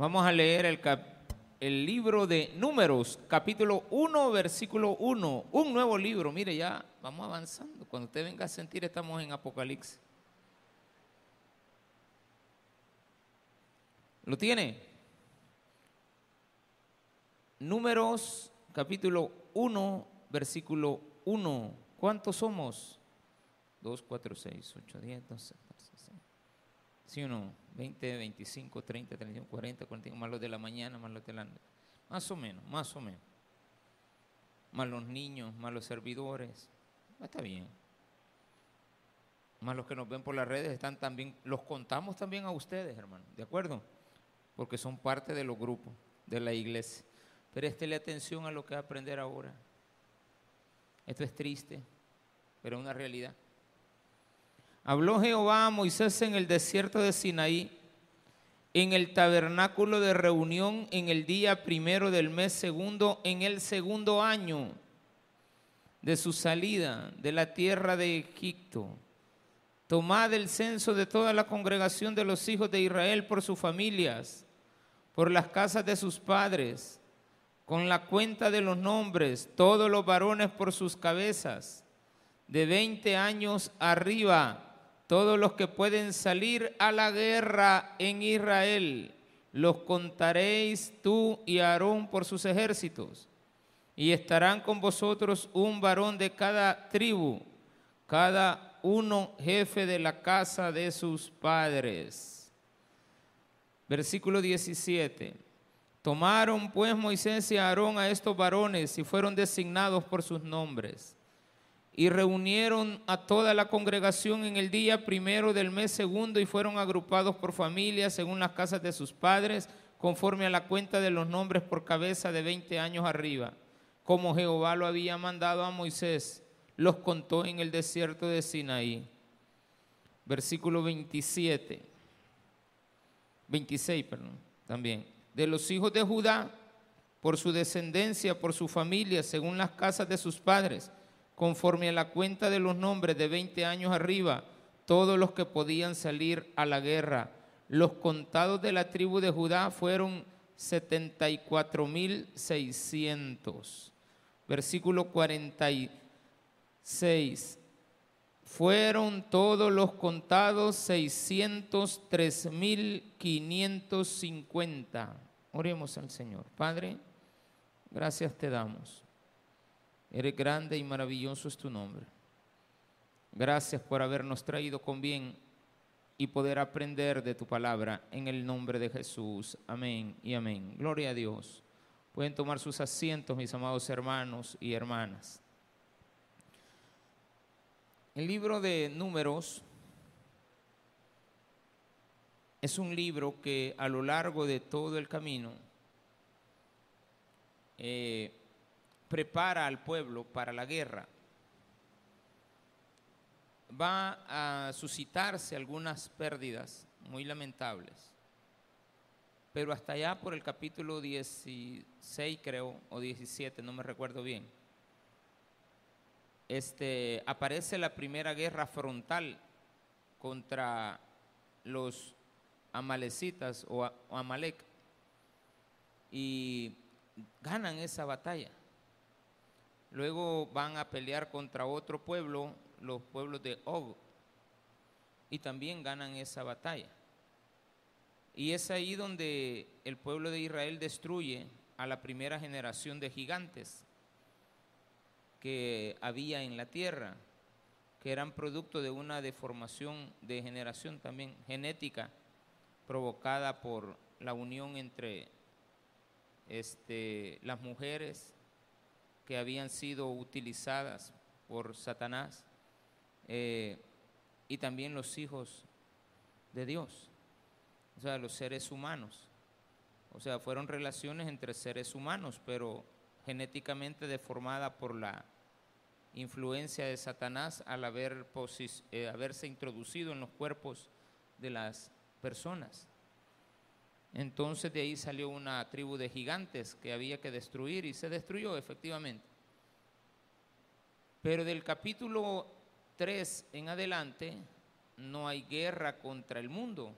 Vamos a leer el, el libro de Números, capítulo 1, versículo 1. Un nuevo libro. Mire, ya vamos avanzando. Cuando usted venga a sentir, estamos en Apocalipsis. ¿Lo tiene? Números, capítulo 1, versículo 1. ¿Cuántos somos? 2, 4, 6, 8, 10, 12, 13, 16. ¿Sí o no? 20, 25, 30, 31, 40, 41, más los de la mañana, más los de la noche. Más o menos, más o menos. Más los niños, más los servidores. Está bien. Más los que nos ven por las redes están también, los contamos también a ustedes, hermano, ¿de acuerdo? Porque son parte de los grupos de la iglesia. Préstele atención a lo que va a aprender ahora. Esto es triste, pero es una realidad. Habló Jehová a Moisés en el desierto de Sinaí, en el tabernáculo de reunión en el día primero del mes segundo, en el segundo año de su salida de la tierra de Egipto. Tomad el censo de toda la congregación de los hijos de Israel por sus familias, por las casas de sus padres, con la cuenta de los nombres, todos los varones por sus cabezas, de 20 años arriba todos los que pueden salir a la guerra en Israel, los contaréis tú y Aarón por sus ejércitos, y estarán con vosotros un varón de cada tribu, cada uno jefe de la casa de sus padres. Versículo 17. Tomaron pues Moisés y Aarón a estos varones y fueron designados por sus nombres y reunieron a toda la congregación en el día primero del mes segundo y fueron agrupados por familias según las casas de sus padres, conforme a la cuenta de los nombres por cabeza de 20 años arriba, como Jehová lo había mandado a Moisés, los contó en el desierto de Sinaí. Versículo 27, 26, perdón, también. De los hijos de Judá, por su descendencia, por su familia, según las casas de sus padres, conforme a la cuenta de los nombres de 20 años arriba, todos los que podían salir a la guerra. Los contados de la tribu de Judá fueron 74.600. Versículo 46. Fueron todos los contados 603.550. Oremos al Señor. Padre, gracias te damos Eres grande y maravilloso es tu nombre. Gracias por habernos traído con bien y poder aprender de tu palabra en el nombre de Jesús. Amén y amén. Gloria a Dios. Pueden tomar sus asientos, mis amados hermanos y hermanas. El libro de números es un libro que a lo largo de todo el camino eh, prepara al pueblo para la guerra. Va a suscitarse algunas pérdidas muy lamentables, pero hasta allá por el capítulo 16 creo, o 17, no me recuerdo bien, este, aparece la primera guerra frontal contra los amalecitas o Amalek y ganan esa batalla. Luego van a pelear contra otro pueblo, los pueblos de Og, y también ganan esa batalla. Y es ahí donde el pueblo de Israel destruye a la primera generación de gigantes que había en la tierra, que eran producto de una deformación de generación también genética provocada por la unión entre este, las mujeres que habían sido utilizadas por Satanás eh, y también los hijos de Dios, o sea, los seres humanos. O sea, fueron relaciones entre seres humanos, pero genéticamente deformada por la influencia de Satanás al eh, haberse introducido en los cuerpos de las personas. Entonces de ahí salió una tribu de gigantes que había que destruir y se destruyó efectivamente. Pero del capítulo 3 en adelante no hay guerra contra el mundo,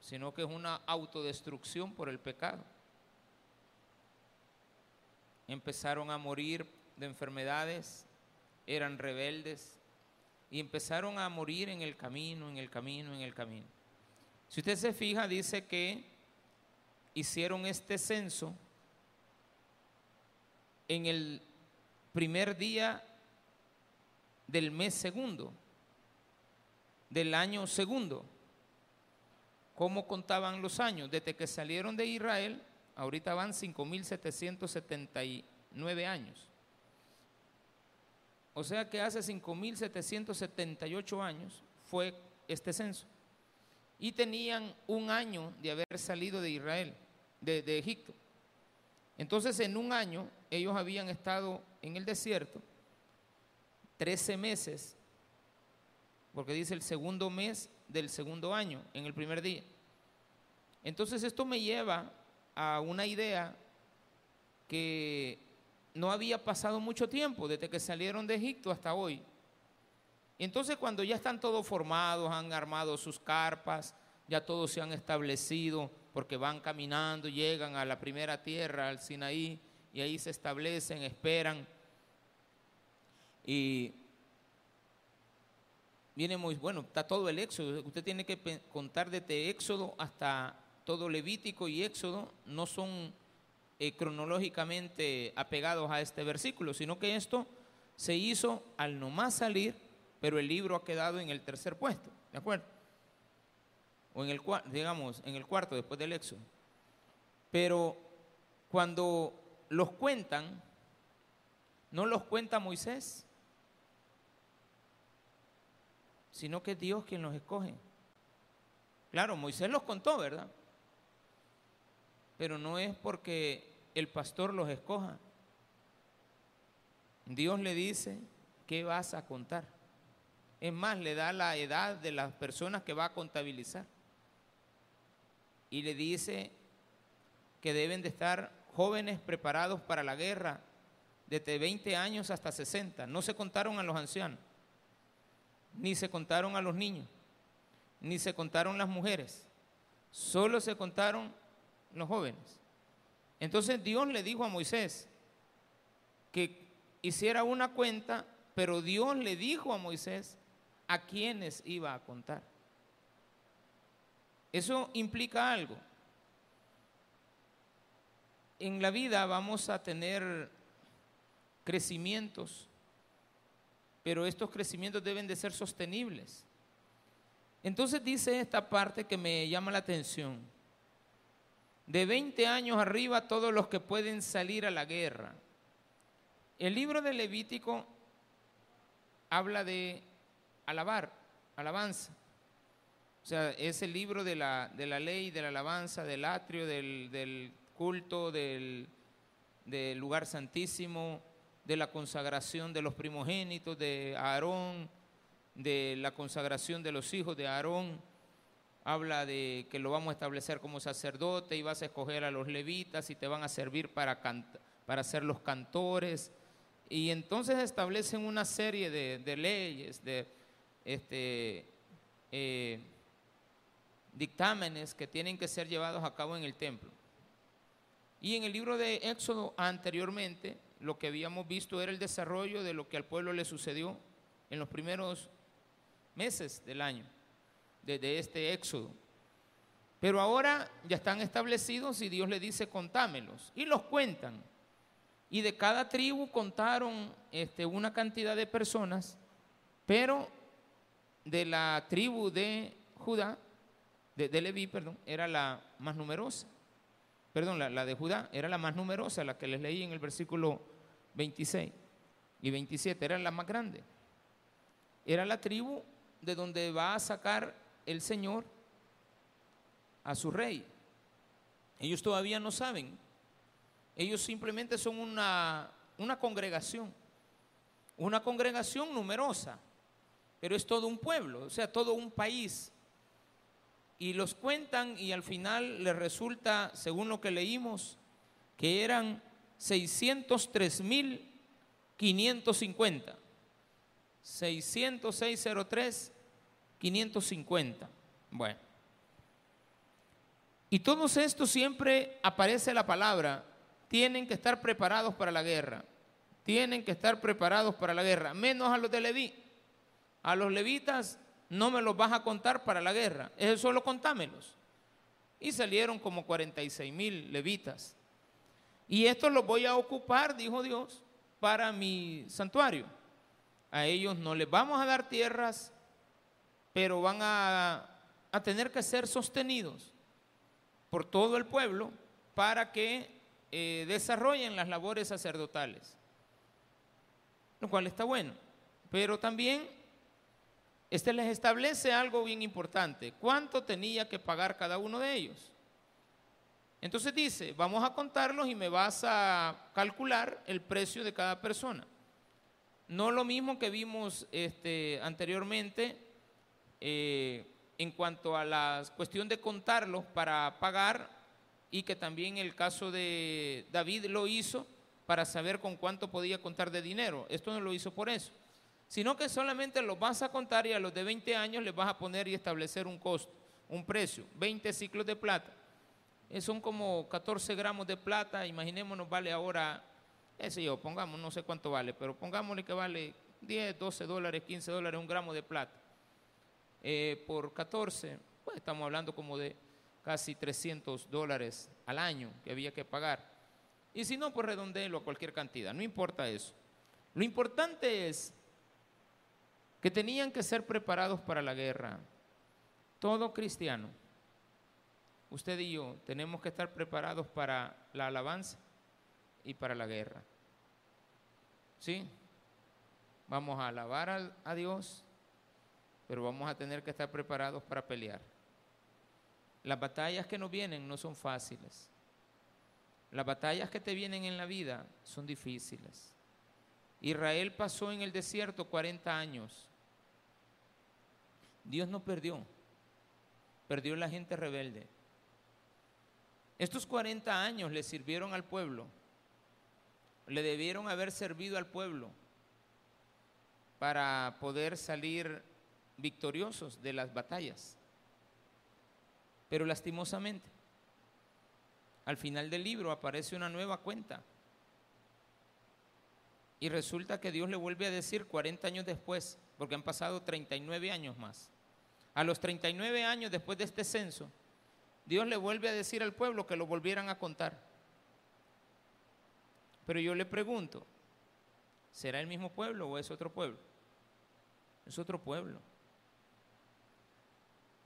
sino que es una autodestrucción por el pecado. Empezaron a morir de enfermedades, eran rebeldes y empezaron a morir en el camino, en el camino, en el camino. Si usted se fija, dice que hicieron este censo en el primer día del mes segundo, del año segundo. ¿Cómo contaban los años? Desde que salieron de Israel, ahorita van 5.779 años. O sea que hace 5.778 años fue este censo. Y tenían un año de haber salido de Israel, de, Egipto. Entonces en un año ellos habían estado en el desierto 13 meses, porque dice el segundo mes del segundo año, en el primer día. Entonces esto me lleva a una idea que no había pasado mucho tiempo desde que salieron de Egipto hasta hoy. Entonces cuando ya están todos formados, han armado sus carpas, ya todos se han establecido porque van caminando, llegan a la primera tierra, al Sinaí, y ahí se establecen, esperan. Y viene muy bueno, está todo el éxodo. Usted tiene que contar desde éxodo hasta todo Levítico y éxodo, no son eh, cronológicamente apegados a este versículo, sino que esto se hizo al nomás salir, pero el libro ha quedado en el tercer puesto, ¿de acuerdo? O en el digamos, en el cuarto después del Éxodo. Pero cuando los cuentan, no los cuenta Moisés, sino que es Dios quien los escoge. Claro, Moisés los contó, ¿verdad? pero no es porque el pastor los escoja. Dios le dice, ¿qué vas a contar? Es más, le da la edad de las personas que va a contabilizar. Y le dice que deben de estar jóvenes preparados para la guerra, desde 20 años hasta 60. No se contaron a los ancianos, ni se contaron a los niños, ni se contaron las mujeres. Solo se contaron los jóvenes. Entonces Dios le dijo a Moisés que hiciera una cuenta, pero Dios le dijo a Moisés a quiénes iba a contar. Eso implica algo. En la vida vamos a tener crecimientos, pero estos crecimientos deben de ser sostenibles. Entonces dice esta parte que me llama la atención de 20 años arriba todos los que pueden salir a la guerra. El libro de Levítico habla de alabar, alabanza. O sea, es el libro de la, de la ley, de la alabanza, del atrio, del, culto, del, del lugar santísimo, de la consagración de los primogénitos de Aarón, de la consagración de los hijos de Aarón habla de que lo vamos a establecer como sacerdote y vas a escoger a los levitas y te van a servir para, para ser los cantores. Y entonces establecen una serie de, leyes, de este, eh, dictámenes que tienen que ser llevados a cabo en el templo. Y en el libro de Éxodo anteriormente, lo que habíamos visto era el desarrollo de lo que al pueblo le sucedió en los primeros meses del año de, este éxodo. Pero ahora ya están establecidos y Dios le dice contámelos. Y los cuentan. Y de cada tribu contaron este, una cantidad de personas, pero de la tribu de Judá, de, de Leví, perdón, era la más numerosa. Perdón, la, de Judá era la más numerosa, la que les leí en el versículo 26 y 27, era la más grande. Era la tribu de donde va a sacar el Señor a su rey. Ellos todavía no saben. Ellos simplemente son una, una congregación, una congregación numerosa, pero es todo un pueblo, o sea, todo un país. Y los cuentan y al final les resulta, según lo que leímos, que eran 603 mil 550. 60603 550. Bueno, Y todos estos siempre aparece la palabra, tienen que estar preparados para la guerra, tienen que estar preparados para la guerra, menos a los de Leví. A los levitas no me los vas a contar para la guerra, eso solo contámelos. Y salieron como 46 mil levitas. Y estos los voy a ocupar, dijo Dios, para mi santuario. A ellos no les vamos a dar tierras, pero van a, tener que ser sostenidos por todo el pueblo para que eh, desarrollen las labores sacerdotales, lo cual está bueno. Pero también este les establece algo bien importante, cuánto tenía que pagar cada uno de ellos. Entonces dice, vamos a contarlos y me vas a calcular el precio de cada persona. No lo mismo que vimos este, anteriormente eh, en cuanto a la cuestión de contarlos para pagar y que también el caso de David lo hizo para saber con cuánto podía contar de dinero. Esto no lo hizo por eso, sino que solamente los vas a contar y a los de 20 años les vas a poner y establecer un costo, un precio, 20 ciclos de plata. Eh, son como 14 gramos de plata, imaginémonos, vale ahora, ese yo, pongamos, no sé cuánto vale, pero pongámosle que vale 10, 12 dólares, 15 dólares un gramo de plata. Eh, por 14, pues estamos hablando como de casi 300 dólares al año que había que pagar. Y si no, pues redondéelo a cualquier cantidad, no importa eso. Lo importante es que tenían que ser preparados para la guerra. Todo cristiano usted y yo tenemos que estar preparados para la alabanza y para la guerra. ¿Sí? Vamos a alabar a, Dios, pero vamos a tener que estar preparados para pelear. Las batallas que nos vienen no son fáciles. Las batallas que te vienen en la vida son difíciles. Israel pasó en el desierto 40 años. Dios no perdió, perdió la gente rebelde. Estos 40 años le sirvieron al pueblo, le debieron haber servido al pueblo para poder salir victoriosos de las batallas. Pero lastimosamente, al final del libro aparece una nueva cuenta. Y resulta que Dios le vuelve a decir 40 años después, porque han pasado 39 años más. A los 39 años después de este censo, Dios le vuelve a decir al pueblo que lo volvieran a contar. Pero yo le pregunto, ¿será el mismo pueblo o es otro pueblo? Es otro pueblo.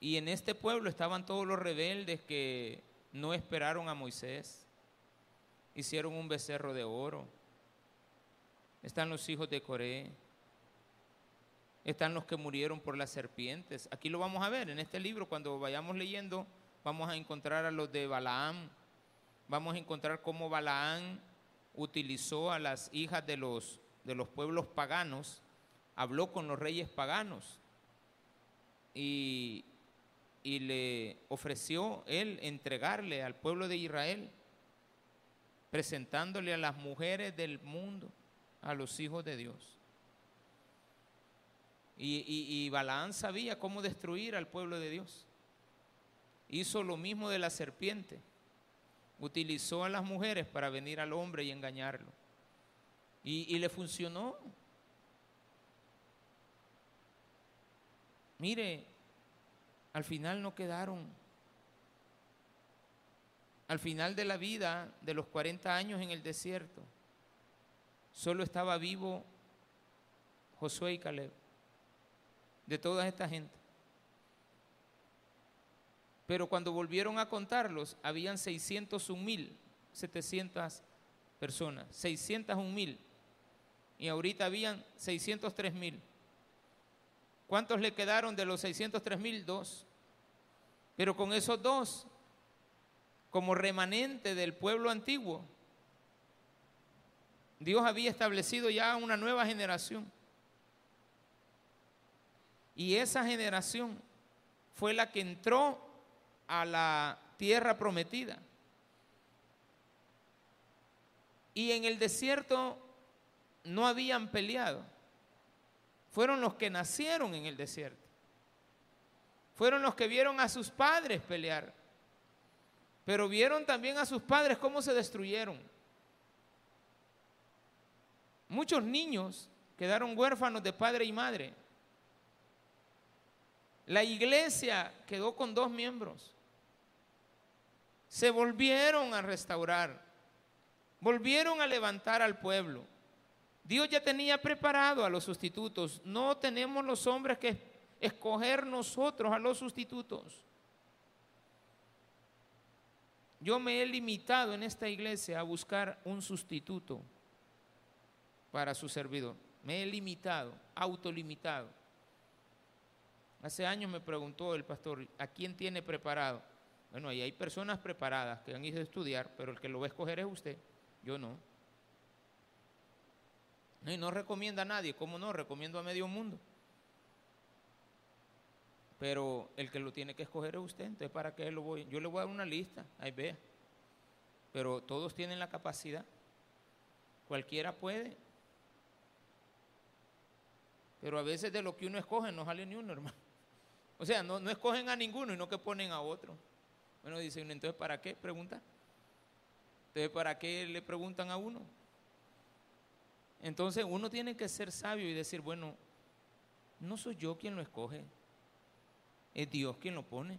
Y en este pueblo estaban todos los rebeldes que no esperaron a Moisés, hicieron un becerro de oro. Están los hijos de Coré, están los que murieron por las serpientes. Aquí lo vamos a ver en este libro. Cuando vayamos leyendo vamos a encontrar a los de Balaam, vamos a encontrar cómo Balaam utilizó a las hijas de los, de los pueblos paganos, habló con los reyes paganos. Y, y le ofreció él entregarle al pueblo de Israel, presentándole a las mujeres del mundo, a los hijos de Dios. Y, y, y Balaam sabía cómo destruir al pueblo de Dios hizo lo mismo de la serpiente. Utilizó a las mujeres para venir al hombre y engañarlo. Y, le funcionó. Mire, al final no quedaron. Al final de la vida, de los 40 años en el desierto, solo estaba vivo Josué y Caleb. De toda esta gente. Pero cuando volvieron a contarlos, habían 601 mil, 700 personas, 601 mil. Y ahorita habían 603 mil. ¿Cuántos le quedaron de los 603 mil? Dos. Pero con esos dos, como remanente del pueblo antiguo, Dios había establecido ya una nueva generación. Y esa generación fue la que entró a la tierra prometida. Y en el desierto no habían peleado. Fueron los que nacieron en el desierto. Fueron los que vieron a sus padres pelear. Pero vieron también a sus padres cómo se destruyeron. Muchos niños quedaron huérfanos de padre y madre. La iglesia quedó con dos miembros. Se volvieron a restaurar. Volvieron a levantar al pueblo. Dios ya tenía preparado a los sustitutos. No tenemos los hombres que escoger nosotros a los sustitutos. Yo me he limitado en esta iglesia a buscar un sustituto para su servidor. Me he limitado, autolimitado. Hace años me preguntó el pastor, ¿a quién tiene preparado? Bueno, ahí hay personas preparadas que han ido a estudiar, pero el que lo va a escoger es usted, yo no. Y no recomienda a nadie, ¿cómo no? Recomiendo a medio mundo. Pero el que lo tiene que escoger es usted, entonces ¿para qué lo voy? Yo le voy a dar una lista, ahí vea. Pero todos tienen la capacidad. Cualquiera puede. Pero a veces de lo que uno escoge no sale ni uno, hermano. O sea, no, no escogen a ninguno y no que ponen a otro. Bueno, dicen, entonces ¿para qué? Pregunta. Entonces, ¿para qué le preguntan a uno? Entonces uno tiene que ser sabio y decir, bueno, no soy yo quien lo escoge, es Dios quien lo pone.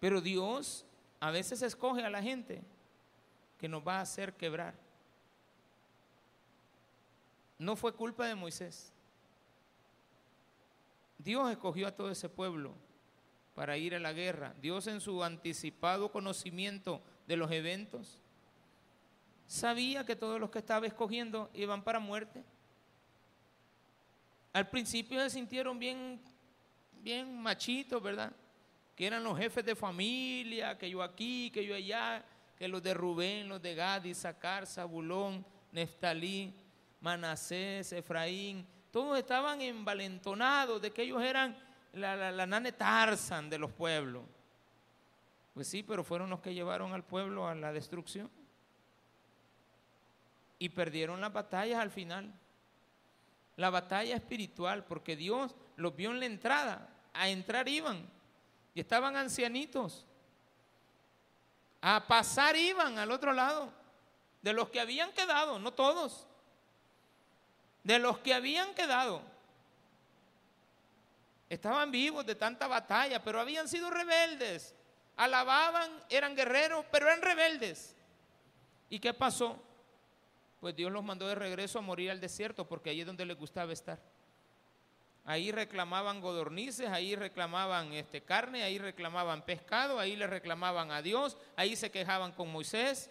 Pero Dios a veces escoge a la gente que nos va a hacer quebrar. No fue culpa de Moisés. Dios escogió a todo ese pueblo para ir a la guerra. Dios en su anticipado conocimiento de los eventos sabía que todos los que estaba escogiendo iban para muerte. Al principio se sintieron bien bien machitos, ¿verdad? Que eran los jefes de familia, que yo aquí, que yo allá, que los de Rubén, los de Gad, Isaacar, Zabulón, Neftalí, Manasés, Efraín, todos estaban envalentonados de que ellos eran la, la, la nane Tarzan de los pueblos. Pues sí, pero fueron los que llevaron al pueblo a la destrucción. Y perdieron las batallas al final. La batalla espiritual, porque Dios los vio en la entrada a entrar iban. Y estaban ancianitos. A pasar iban al otro lado. De los que habían quedado, no todos. De los que habían quedado. Estaban vivos de tanta batalla, pero habían sido rebeldes. Alababan, eran guerreros, pero eran rebeldes. ¿Y qué pasó? Pues Dios los mandó de regreso a morir al desierto, porque allí es donde les gustaba estar. Ahí reclamaban godornices, ahí reclamaban este, carne, ahí reclamaban pescado, ahí le reclamaban a Dios, ahí se quejaban con Moisés.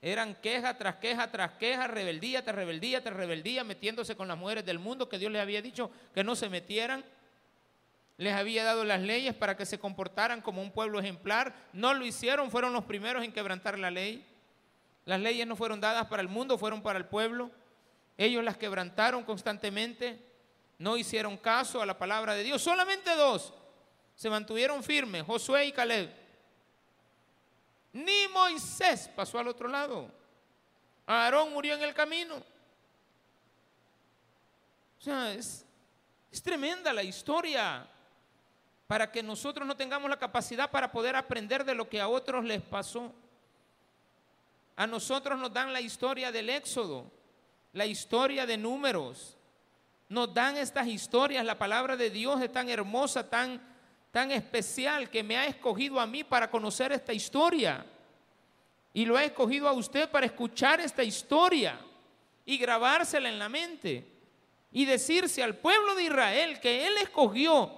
Eran queja tras queja tras queja, rebeldía tras rebeldía tras rebeldía, metiéndose con las mujeres del mundo que Dios les había dicho que no se metieran. Les había dado las leyes para que se comportaran como un pueblo ejemplar. No lo hicieron, fueron los primeros en quebrantar la ley. Las leyes no fueron dadas para el mundo, fueron para el pueblo. Ellos las quebrantaron constantemente no hicieron caso a la palabra de Dios. Solamente dos se mantuvieron firmes, Josué y Caleb. Ni Moisés pasó al otro lado. Aarón murió en el camino. O sea, es, tremenda la historia para que nosotros no tengamos la capacidad para poder aprender de lo que a otros les pasó. A nosotros nos dan la historia del Éxodo, la historia de números, nos dan estas historias. La palabra de Dios es tan hermosa, tan, tan especial, que me ha escogido a mí para conocer esta historia. Y lo ha escogido a usted para escuchar esta historia y grabársela en la mente. Y decirse al pueblo de Israel que Él escogió,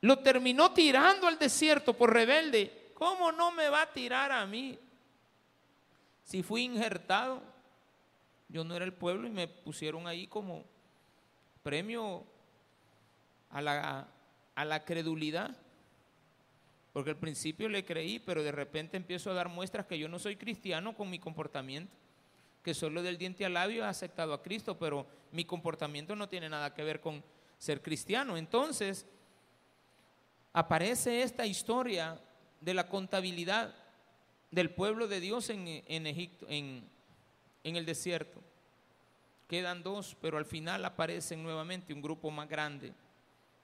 lo terminó tirando al desierto por rebelde. ¿Cómo no me va a tirar a mí? Si fui injertado yo no era el pueblo y me pusieron ahí como premio a la, a la credulidad. Porque al principio le creí, pero de repente empiezo a dar muestras que yo no soy cristiano con mi comportamiento, que solo del diente al labio he aceptado a Cristo, pero mi comportamiento no tiene nada que ver con ser cristiano. Entonces, aparece esta historia de la contabilidad del pueblo de Dios en, Egipto, en, en el desierto. Quedan dos, pero al final aparecen nuevamente un grupo más grande,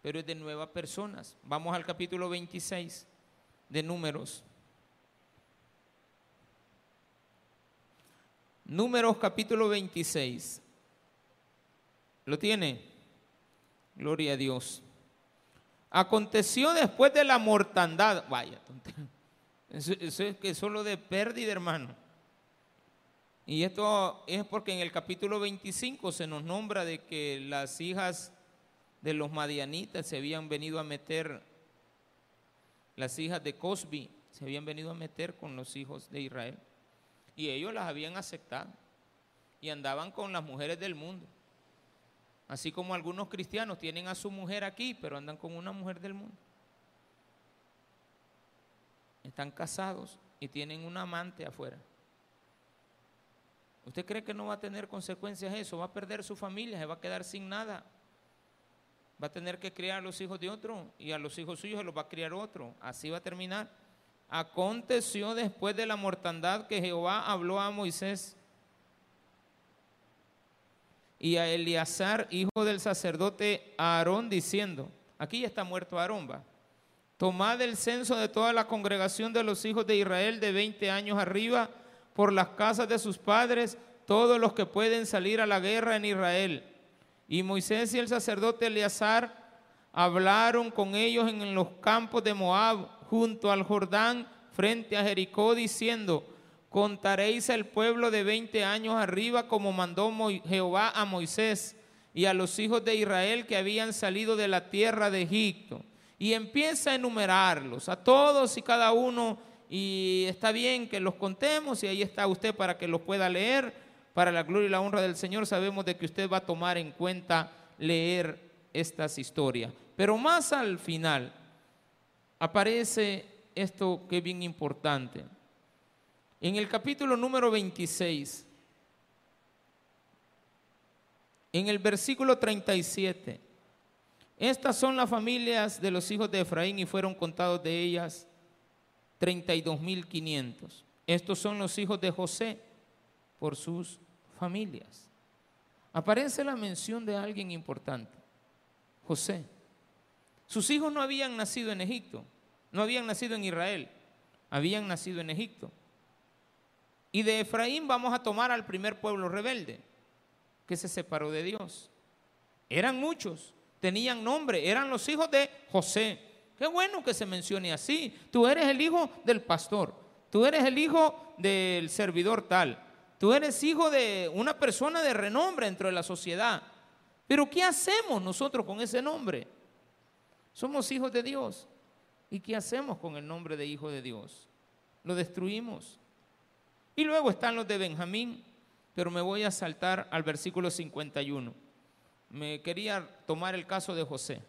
pero es de nuevas personas. Vamos al capítulo 26. de números. Números capítulo 26. ¿Lo tiene? Gloria a Dios. Aconteció después de la mortandad. Vaya, eso, eso es que solo de pérdida, hermano. Y esto es porque en el capítulo 25 se nos nombra de que las hijas de los madianitas se habían venido a meter, las hijas de Cosbi se habían venido a meter con los hijos de Israel. Y ellos las habían aceptado. Y andaban con las mujeres del mundo. Así como algunos cristianos tienen a su mujer aquí, pero andan con una mujer del mundo. Están casados y tienen un amante afuera. ¿Usted cree que no va a tener consecuencias eso? Va a perder su familia, se va a quedar sin nada. Va a tener que criar a los hijos de otro y a los hijos suyos se los va a criar otro. Así va a terminar. Aconteció después de la mortandad que Jehová habló a Moisés y a Eleazar, hijo del sacerdote Aarón, diciendo, aquí ya está muerto Aarón, va. Tomad el censo de toda la congregación de los hijos de Israel de 20 años arriba por las casas de sus padres, todos los que pueden salir a la guerra en Israel. Y Moisés y el sacerdote Eleazar hablaron con ellos en los campos de Moab, junto al Jordán, frente a Jericó, diciendo, contaréis al pueblo de 20 años arriba como mandó Jehová a Moisés y a los hijos de Israel que habían salido de la tierra de Egipto. Y empieza a enumerarlos, a todos y cada uno, y está bien que los contemos, y ahí está usted para que los pueda leer, para la gloria y la honra del Señor, sabemos de que usted va a tomar en cuenta leer estas historias. Pero más al final aparece esto que es bien importante. En el capítulo número 26, en el versículo 37, estas son las familias de los hijos de Efraín y fueron contados de ellas 32.500. Estos son los hijos de José por sus familias. Aparece la mención de alguien importante, José. Sus hijos no habían nacido en Egipto, no habían nacido en Israel, habían nacido en Egipto. Y de Efraín vamos a tomar al primer pueblo rebelde, que se separó de Dios. Eran muchos, tenían nombre, eran los hijos de José. Qué bueno que se mencione así. Tú eres el hijo del pastor, tú eres el hijo del servidor tal, tú eres hijo de una persona de renombre dentro de la sociedad. Pero ¿qué hacemos nosotros con ese nombre? Somos hijos de Dios. ¿Y qué hacemos con el nombre de hijo de Dios? Lo destruimos. Y luego están los de Benjamín, pero me voy a saltar al versículo 51. Me quería tomar el caso de José.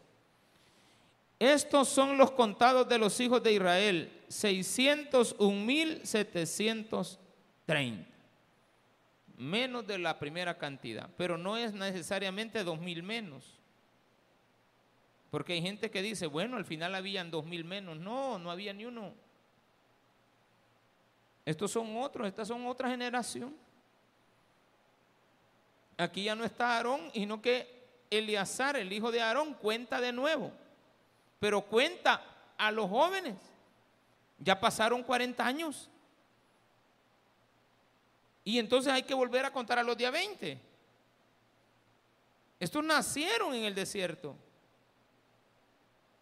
Estos son los contados de los hijos de Israel, 601.730. Menos de la primera cantidad, pero no es necesariamente 2.000 menos. Porque hay gente que dice, bueno, al final habían 2.000 menos. No, no había ni uno. Estos son otros, estas son otra generación. Aquí ya no está Aarón, sino que Eleazar, el hijo de Aarón, cuenta de nuevo. Pero cuenta a los jóvenes. Ya pasaron 40 años. Y entonces hay que volver a contar a los de 20. Estos nacieron en el desierto.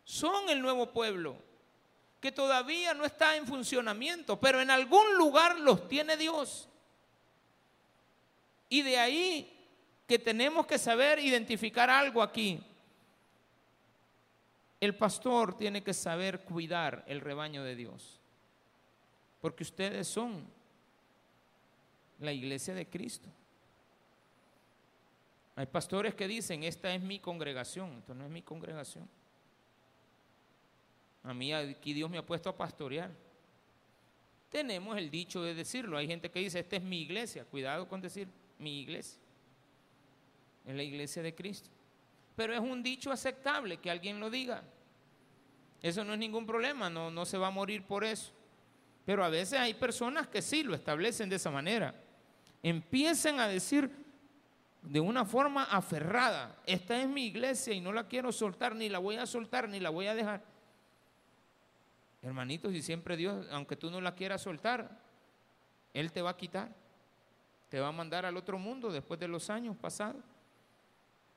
Son el nuevo pueblo que todavía no está en funcionamiento, pero en algún lugar los tiene Dios. Y de ahí que tenemos que saber identificar algo aquí. El pastor tiene que saber cuidar el rebaño de Dios, porque ustedes son la iglesia de Cristo. Hay pastores que dicen, esta es mi congregación, esto no es mi congregación. A mí aquí Dios me ha puesto a pastorear. Tenemos el dicho de decirlo. Hay gente que dice, esta es mi iglesia. Cuidado con decir mi iglesia. Es la iglesia de Cristo. Pero es un dicho aceptable que alguien lo diga. Eso no es ningún problema, no, no se va a morir por eso. Pero a veces hay personas que sí lo establecen de esa manera. Empiezan a decir de una forma aferrada, esta es mi iglesia y no la quiero soltar, ni la voy a soltar, ni la voy a dejar. Hermanitos, y siempre Dios, aunque tú no la quieras soltar, Él te va a quitar. Te va a mandar al otro mundo después de los años pasados.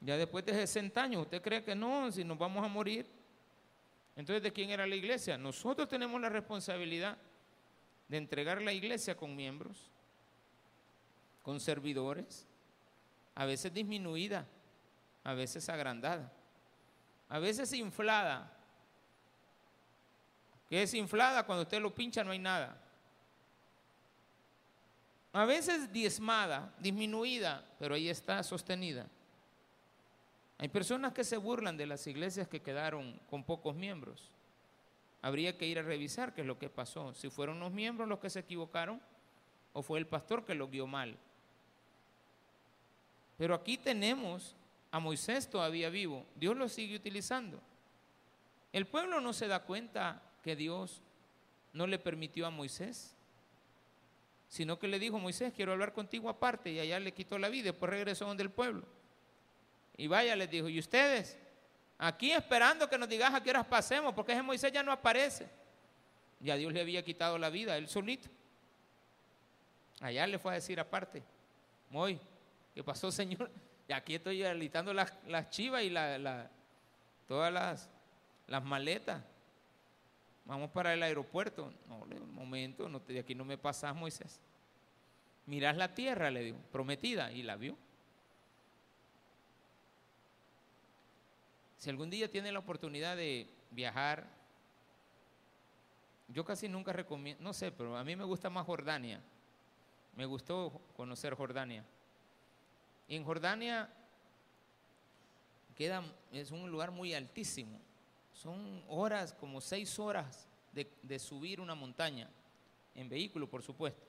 Ya después de 60 años, ¿usted cree que no? Si nos vamos a morir. Entonces, ¿de quién era la iglesia? Nosotros tenemos la responsabilidad de entregar la iglesia con miembros, con servidores, a veces disminuida, a veces agrandada, a veces inflada. ¿Qué es inflada? Cuando usted lo pincha no hay nada. A veces diezmada, disminuida, pero ahí está sostenida. Hay personas que se burlan de las iglesias que quedaron con pocos miembros. Habría que ir a revisar qué es lo que pasó. Si fueron los miembros los que se equivocaron o fue el pastor que lo guió mal. Pero aquí tenemos a Moisés todavía vivo. Dios lo sigue utilizando. El pueblo no se da cuenta que Dios no le permitió a Moisés, sino que le dijo, Moisés, quiero hablar contigo aparte, y allá le quitó la vida, después regresó donde el pueblo. Y vaya, les dijo, ¿y ustedes? Aquí esperando que nos digas a qué horas pasemos, porque ese Moisés ya no aparece. Ya Dios le había quitado la vida, él solito. Allá le fue a decir aparte, Moy, ¿qué pasó, Señor? Y aquí estoy alistando las, chivas y la, todas las, las, maletas. Vamos para el aeropuerto. No, un momento, de aquí no me pasas, Moisés. Mirás la tierra, le digo, prometida, y la vio. Si algún día tiene la oportunidad de viajar, yo casi nunca recomiendo, no sé, pero a mí me gusta más Jordania. Me gustó conocer Jordania. En Jordania queda, es un lugar muy altísimo. Son horas, como seis horas de, de subir una montaña, en vehículo, por supuesto.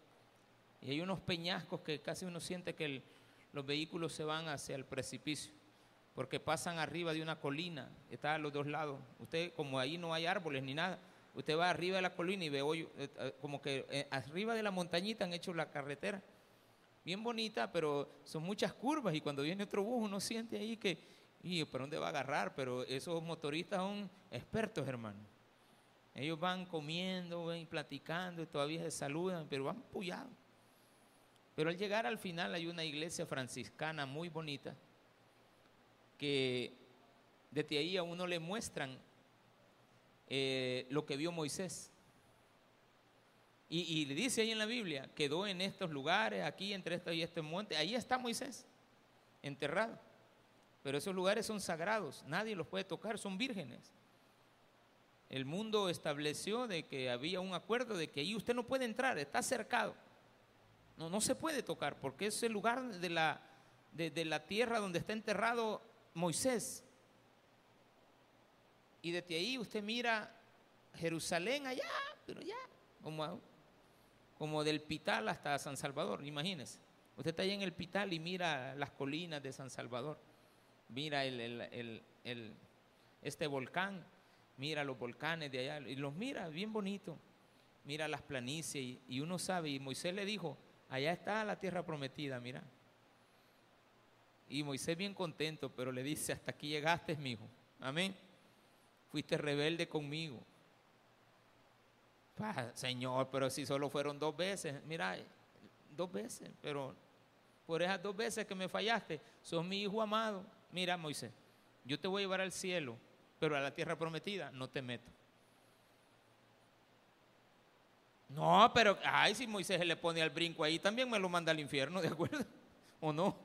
Y hay unos peñascos que casi uno siente que los vehículos se van hacia el precipicio porque pasan arriba de una colina, está a los dos lados. Usted, como ahí no hay árboles ni nada, usted va arriba de la colina y ve hoy, eh, eh, como que eh, arriba de la montañita han hecho la carretera. Bien bonita, pero son muchas curvas y cuando viene otro bus uno siente ahí que, y ¿por dónde va a agarrar? Pero esos motoristas son expertos, hermano. Ellos van comiendo, ven platicando y todavía se saludan, pero van puyados. Pero al llegar al final hay una iglesia franciscana muy bonita que desde ahí a uno le muestran eh, lo que vio Moisés. Y, le dice ahí en la Biblia, quedó en estos lugares, aquí entre esto y este monte, ahí está Moisés, enterrado. Pero esos lugares son sagrados, nadie los puede tocar, son vírgenes. El mundo estableció de que había un acuerdo de que ahí usted no puede entrar, está cercado. No, no se puede tocar porque es el lugar de la, de la tierra donde está enterrado Moisés. Y desde ahí usted mira Jerusalén allá, pero ya, como, como del Pital hasta San Salvador, imagínese. Usted está allá en el Pital y mira las colinas de San Salvador, mira el, este volcán, mira los volcanes de allá, y los mira bien bonito, mira las planicies, y, y uno sabe, y Moisés le dijo, allá está la tierra prometida, mira, y Moisés bien contento, pero le dice, hasta aquí llegaste, mi hijo. Amén. Fuiste rebelde conmigo. Señor, pero si solo fueron dos veces, mira, dos veces, pero por esas dos veces que me fallaste, sos mi hijo amado. Mira, Moisés, yo te voy a llevar al cielo, pero a la tierra prometida no te meto. No, pero, ay, si Moisés le pone al brinco ahí, también me lo manda al infierno, ¿de acuerdo? ¿O no?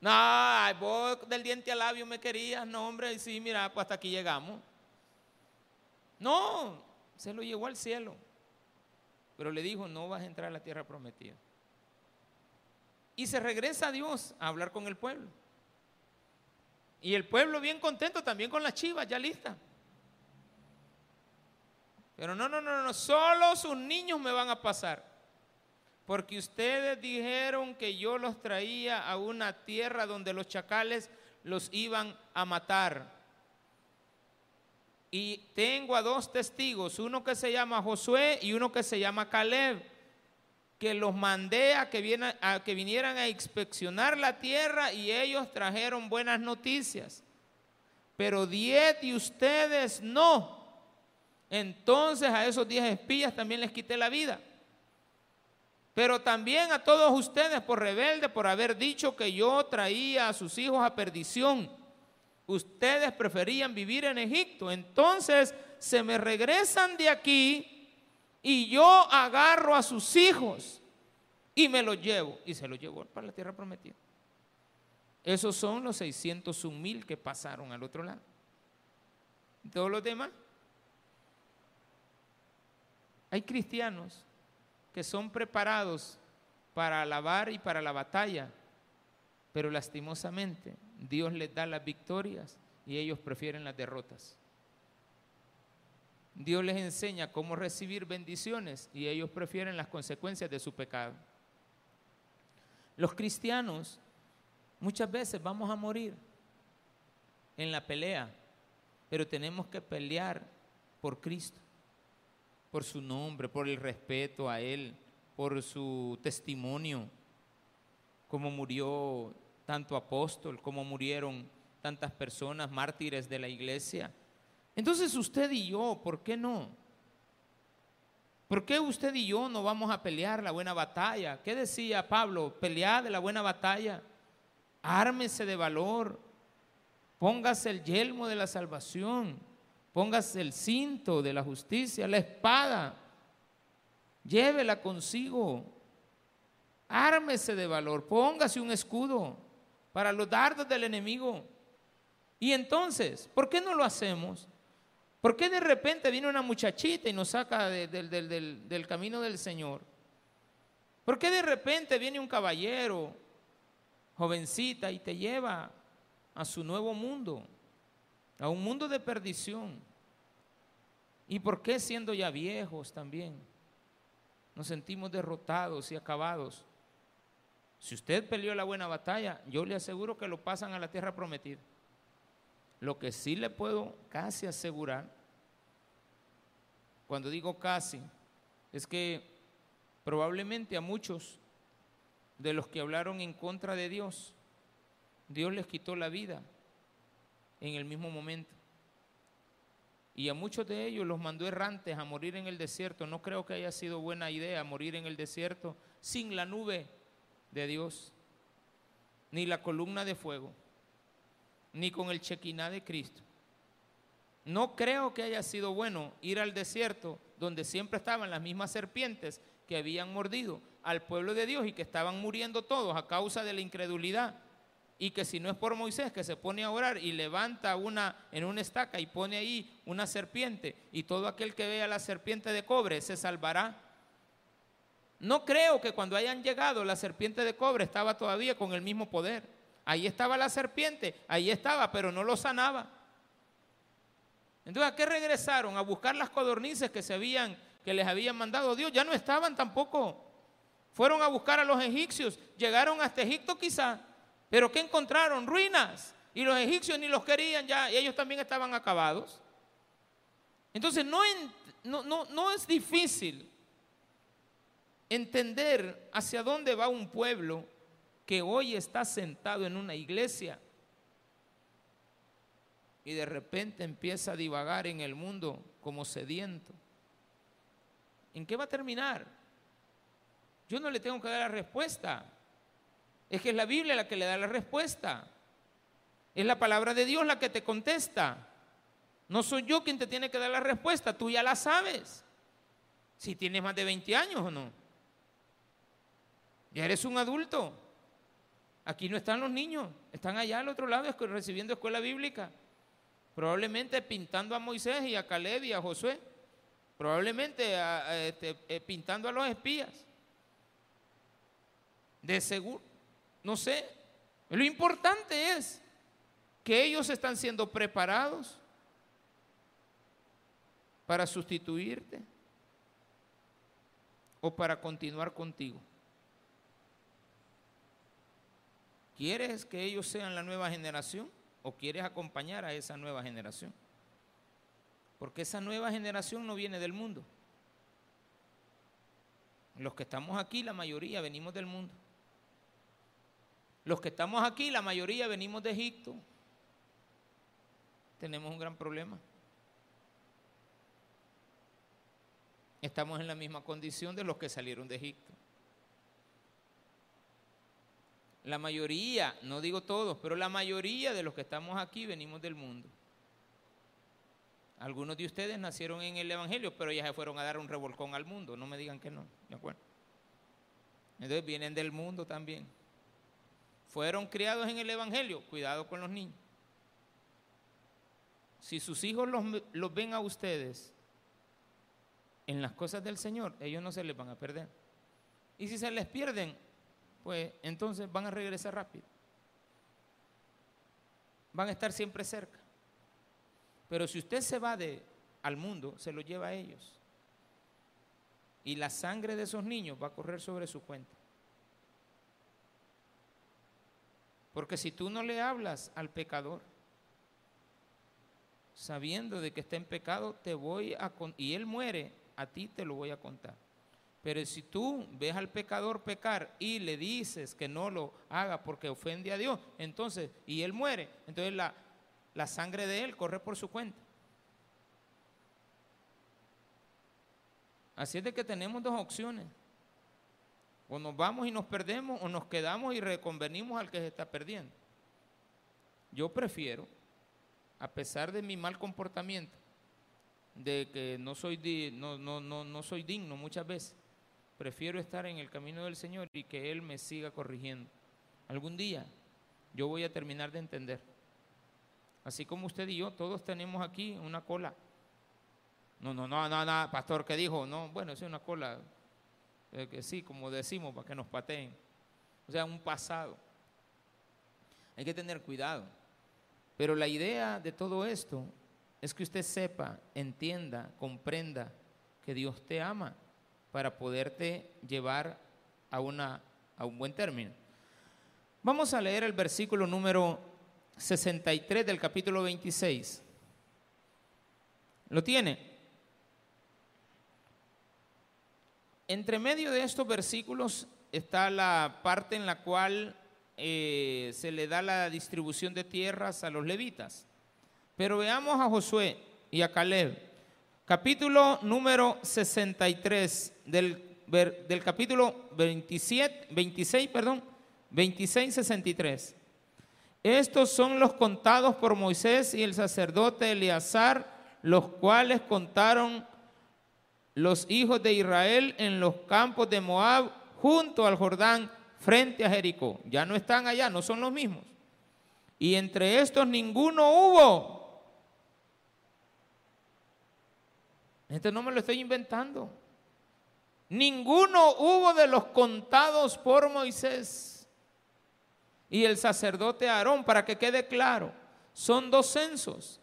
No, vos del diente al labio me querías, no, hombre, sí, mira, pues hasta aquí llegamos. No, se lo llevó al cielo. Pero le dijo, no vas a entrar a la tierra prometida. Y se regresa a Dios a hablar con el pueblo. Y el pueblo bien contento también con las chivas, ya lista. Pero no, no, no, no, solo sus niños me van a pasar porque ustedes dijeron que yo los traía a una tierra donde los chacales los iban a matar. Y tengo a dos testigos, uno que se llama Josué y uno que se llama Caleb, que los mandé a que, a que vinieran a inspeccionar la tierra y ellos trajeron buenas noticias. Pero diez de ustedes no. Entonces a esos diez espías también les quité la vida. Pero también a todos ustedes por rebelde, por haber dicho que yo traía a sus hijos a perdición. Ustedes preferían vivir en Egipto. Entonces se me regresan de aquí y yo agarro a sus hijos y me los llevo. Y se los llevó para la tierra prometida. Esos son los 601 mil que pasaron al otro lado. Todos los demás. Hay cristianos que son preparados para alabar y para la batalla, pero lastimosamente Dios les da las victorias y ellos prefieren las derrotas. Dios les enseña cómo recibir bendiciones y ellos prefieren las consecuencias de su pecado. Los cristianos muchas veces vamos a morir en la pelea, pero tenemos que pelear por Cristo por su nombre, por el respeto a Él, por su testimonio, como murió tanto apóstol, como murieron tantas personas, mártires de la iglesia. Entonces usted y yo, ¿por qué no? ¿Por qué usted y yo no vamos a pelear la buena batalla? ¿Qué decía Pablo? Pelead de la buena batalla, ármese de valor, póngase el yelmo de la salvación Póngase el cinto de la justicia, la espada, llévela consigo, ármese de valor, póngase un escudo para los dardos del enemigo. Y entonces, ¿por qué no lo hacemos? ¿Por qué de repente viene una muchachita y nos saca del, del camino del Señor? ¿Por qué de repente viene un caballero, jovencita, y te lleva a su nuevo mundo? a un mundo de perdición. ¿Y por qué siendo ya viejos también? Nos sentimos derrotados y acabados. Si usted peleó la buena batalla, yo le aseguro que lo pasan a la tierra prometida. Lo que sí le puedo casi asegurar, cuando digo casi, es que probablemente a muchos de los que hablaron en contra de Dios, Dios les quitó la vida en el mismo momento. Y a muchos de ellos los mandó errantes a morir en el desierto. No creo que haya sido buena idea morir en el desierto sin la nube de Dios, ni la columna de fuego, ni con el chequiná de Cristo. No creo que haya sido bueno ir al desierto donde siempre estaban las mismas serpientes que habían mordido al pueblo de Dios y que estaban muriendo todos a causa de la incredulidad y que si no es por Moisés que se pone a orar y levanta una en una estaca y pone ahí una serpiente y todo aquel que vea la serpiente de cobre se salvará. No creo que cuando hayan llegado la serpiente de cobre estaba todavía con el mismo poder. Ahí estaba la serpiente, ahí estaba, pero no lo sanaba. Entonces, ¿a qué regresaron? A buscar las codornices que se habían que les habían mandado Dios, ya no estaban tampoco. Fueron a buscar a los egipcios, llegaron hasta Egipto quizá, pero ¿qué encontraron? Ruinas. Y los egipcios ni los querían ya, y ellos también estaban acabados. Entonces no, es difícil entender hacia dónde va un pueblo que hoy está sentado en una iglesia y de repente empieza a divagar en el mundo como sediento. ¿En qué va a terminar? Yo no le tengo que dar la respuesta. Es que es la Biblia la que le da la respuesta. Es la palabra de Dios la que te contesta. No soy yo quien te tiene que dar la respuesta, tú ya la sabes. Si tienes más de 20 años o no. Ya eres un adulto. Aquí no están los niños, están allá al otro lado recibiendo escuela bíblica. Probablemente pintando a Moisés y a Caleb y a Josué. Probablemente este, eh, pintando a los espías. De seguro, no sé. Lo importante es que ellos están siendo preparados para sustituirte o para continuar contigo. ¿Quieres que ellos sean la nueva generación o quieres acompañar a esa nueva generación? Porque esa nueva generación no viene del mundo. Los que estamos aquí, la mayoría venimos del mundo. Los que estamos aquí, la mayoría venimos de Egipto. Tenemos un gran problema. estamos en la misma condición de los que salieron de Egipto. La mayoría, no digo todos, pero la mayoría de los que estamos aquí venimos del mundo. Algunos de ustedes nacieron en el Evangelio, pero ya se fueron a dar un revolcón al mundo. No me digan que no, ¿de acuerdo? Entonces vienen del mundo también. Fueron criados en el Evangelio, cuidado con los niños. Si sus hijos los, los ven a ustedes en las cosas del Señor, ellos no se les van a perder. Y si se les pierden, pues entonces van a regresar rápido. Van a estar siempre cerca. Pero si usted se va de, al mundo, se lo lleva a ellos. Y la sangre de esos niños va a correr sobre su cuenta. Porque si tú no le hablas al pecador, sabiendo de que está en pecado, te voy a y él muere, a ti te lo voy a contar. Pero si tú ves al pecador pecar y le dices que no lo haga porque ofende a Dios, entonces, y él muere, entonces la, la sangre de él corre por su cuenta. Así es de que tenemos dos opciones. O nos vamos y nos perdemos, o nos quedamos y reconvenimos al que se está perdiendo. Yo prefiero, a pesar de mi mal comportamiento, de que no soy, no, no, no, no soy digno muchas veces, Prefiero estar en el camino del Señor y que Él me siga corrigiendo. Algún día yo voy a terminar de entender. Así como usted y yo, todos tenemos aquí una cola. No, no, no, no, no, pastor, ¿qué dijo? No, bueno, es una cola, eh, que sí, como decimos, para que nos pateen. O sea, un pasado. Hay que tener cuidado. Pero la idea de todo esto es que usted sepa, entienda, comprenda que Dios te ama para poderte llevar a, una, a un buen término. Vamos a leer el versículo número 63 del capítulo 26. ¿Lo tiene? Entre medio de estos versículos está la parte en la cual eh, se le da la distribución de tierras a los levitas. Pero veamos a Josué y a Caleb capítulo número 63 del, del capítulo 27, 26, perdón, 26, 63. Estos son los contados por Moisés y el sacerdote Eleazar, los cuales contaron los hijos de Israel en los campos de Moab junto al Jordán frente a Jericó. Ya no están allá, no son los mismos. Y entre estos ninguno hubo Este no me lo estoy inventando. Ninguno hubo de los contados por Moisés y el sacerdote Aarón, para que quede claro, son dos censos.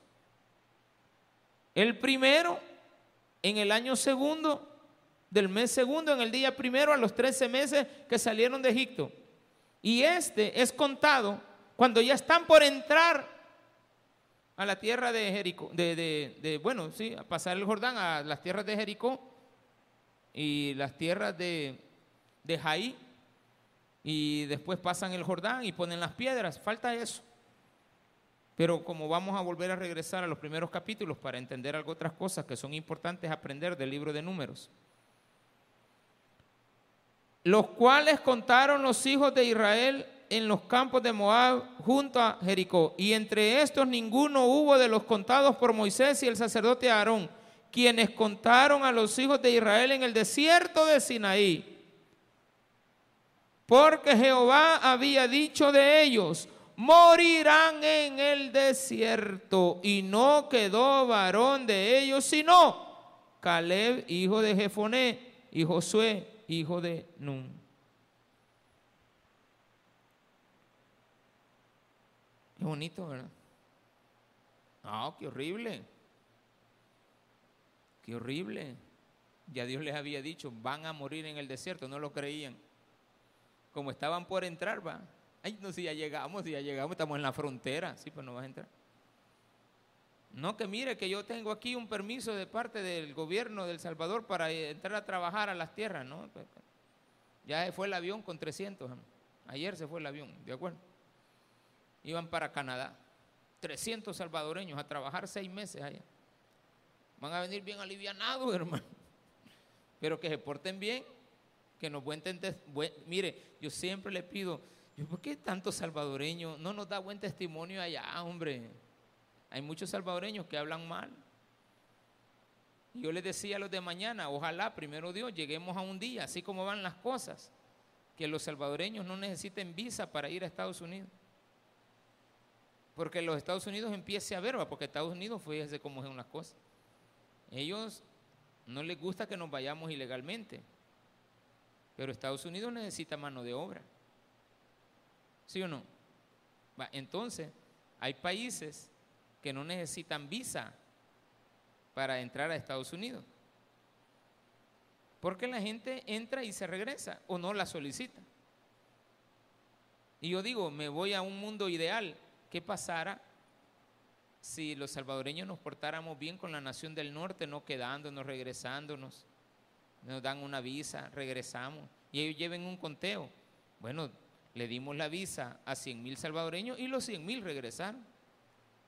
El primero en el año segundo, del mes segundo, en el día primero, a los 13 meses que salieron de Egipto. Y este es contado cuando ya están por entrar a la tierra de Jericó, de, bueno, sí, a pasar el Jordán a las tierras de Jericó y las tierras de, de Jaí, y después pasan el Jordán y ponen las piedras, falta eso. Pero como vamos a volver a regresar a los primeros capítulos para entender algo otras cosas que son importantes aprender del libro de números, los cuales contaron los hijos de Israel en los campos de Moab junto a Jericó. Y entre estos ninguno hubo de los contados por Moisés y el sacerdote Aarón, quienes contaron a los hijos de Israel en el desierto de Sinaí. Porque Jehová había dicho de ellos, morirán en el desierto. Y no quedó varón de ellos, sino Caleb, hijo de Jefoné, y Josué, hijo de Nun. Bonito, ¿verdad? No, qué horrible. Qué horrible. Ya Dios les había dicho, van a morir en el desierto, no lo creían. Como estaban por entrar, va. Ay, no, si ya llegamos, si ya llegamos, estamos en la frontera. Sí, pues no vas a entrar. No, que mire que yo tengo aquí un permiso de parte del gobierno del Salvador para entrar a trabajar a las tierras, ¿no? Ya fue el avión con 300. Ayer se fue el avión, ¿de acuerdo? Iban para Canadá. 300 salvadoreños a trabajar seis meses allá. Van a venir bien alivianados, hermano. pero que se porten bien, que nos buen, mire, yo siempre le pido, ¿por qué tantos salvadoreños no nos da buen testimonio allá, hombre? Hay muchos salvadoreños que hablan mal. Yo les decía a los de mañana, ojalá, primero Dios, lleguemos a un día, así como van las cosas, que los salvadoreños no necesiten visa para ir a Estados Unidos. Porque los Estados Unidos empiece a ver, porque Estados Unidos, fíjese cómo es unas cosas. Ellos no les gusta que nos vayamos ilegalmente, pero Estados Unidos necesita mano de obra. ¿Sí o no? entonces, hay países que no necesitan visa para entrar a Estados Unidos. Porque la gente entra y se regresa o no la solicita. Y yo digo, me voy a un mundo ideal. ¿Qué pasara si los salvadoreños nos portáramos bien con la nación del norte, no quedándonos, regresándonos? Nos dan una visa, regresamos. Y ellos lleven un conteo. Bueno, le dimos la visa a 100 mil salvadoreños y los 100 mil regresaron.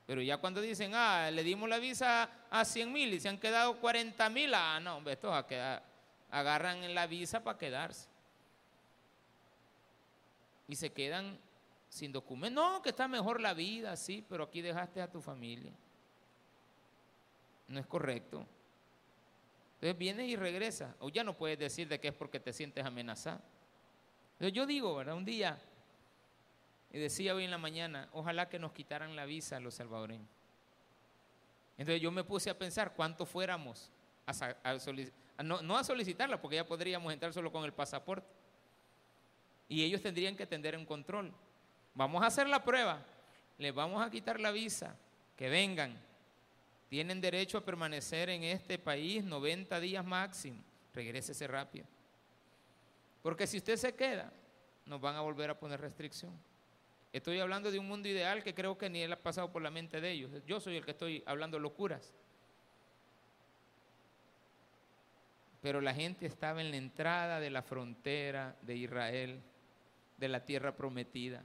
Pero ya cuando dicen, ah, le dimos la visa a 100 mil y se han quedado 40 mil, ah, no, hombre, estos agarran la visa para quedarse. Y se quedan sin documentos. No, que está mejor la vida, sí, pero aquí dejaste a tu familia. No es correcto. Entonces vienes y regresas. O ya no puedes decir de que es porque te sientes amenazado. Entonces yo digo, ¿verdad? Un día y decía hoy en la mañana, ojalá que nos quitaran la visa a los salvadoreños. Entonces yo me puse a pensar cuánto fuéramos a, no, no, a solicitarla, porque ya podríamos entrar solo con el pasaporte. Y ellos tendrían que tener un control. Vamos a hacer la prueba, les vamos a quitar la visa, que vengan. Tienen derecho a permanecer en este país 90 días máximo. Regrésese rápido. Porque si usted se queda, nos van a volver a poner restricción. Estoy hablando de un mundo ideal que creo que ni él ha pasado por la mente de ellos. Yo soy el que estoy hablando locuras. Pero la gente estaba en la entrada de la frontera de Israel, de la tierra prometida,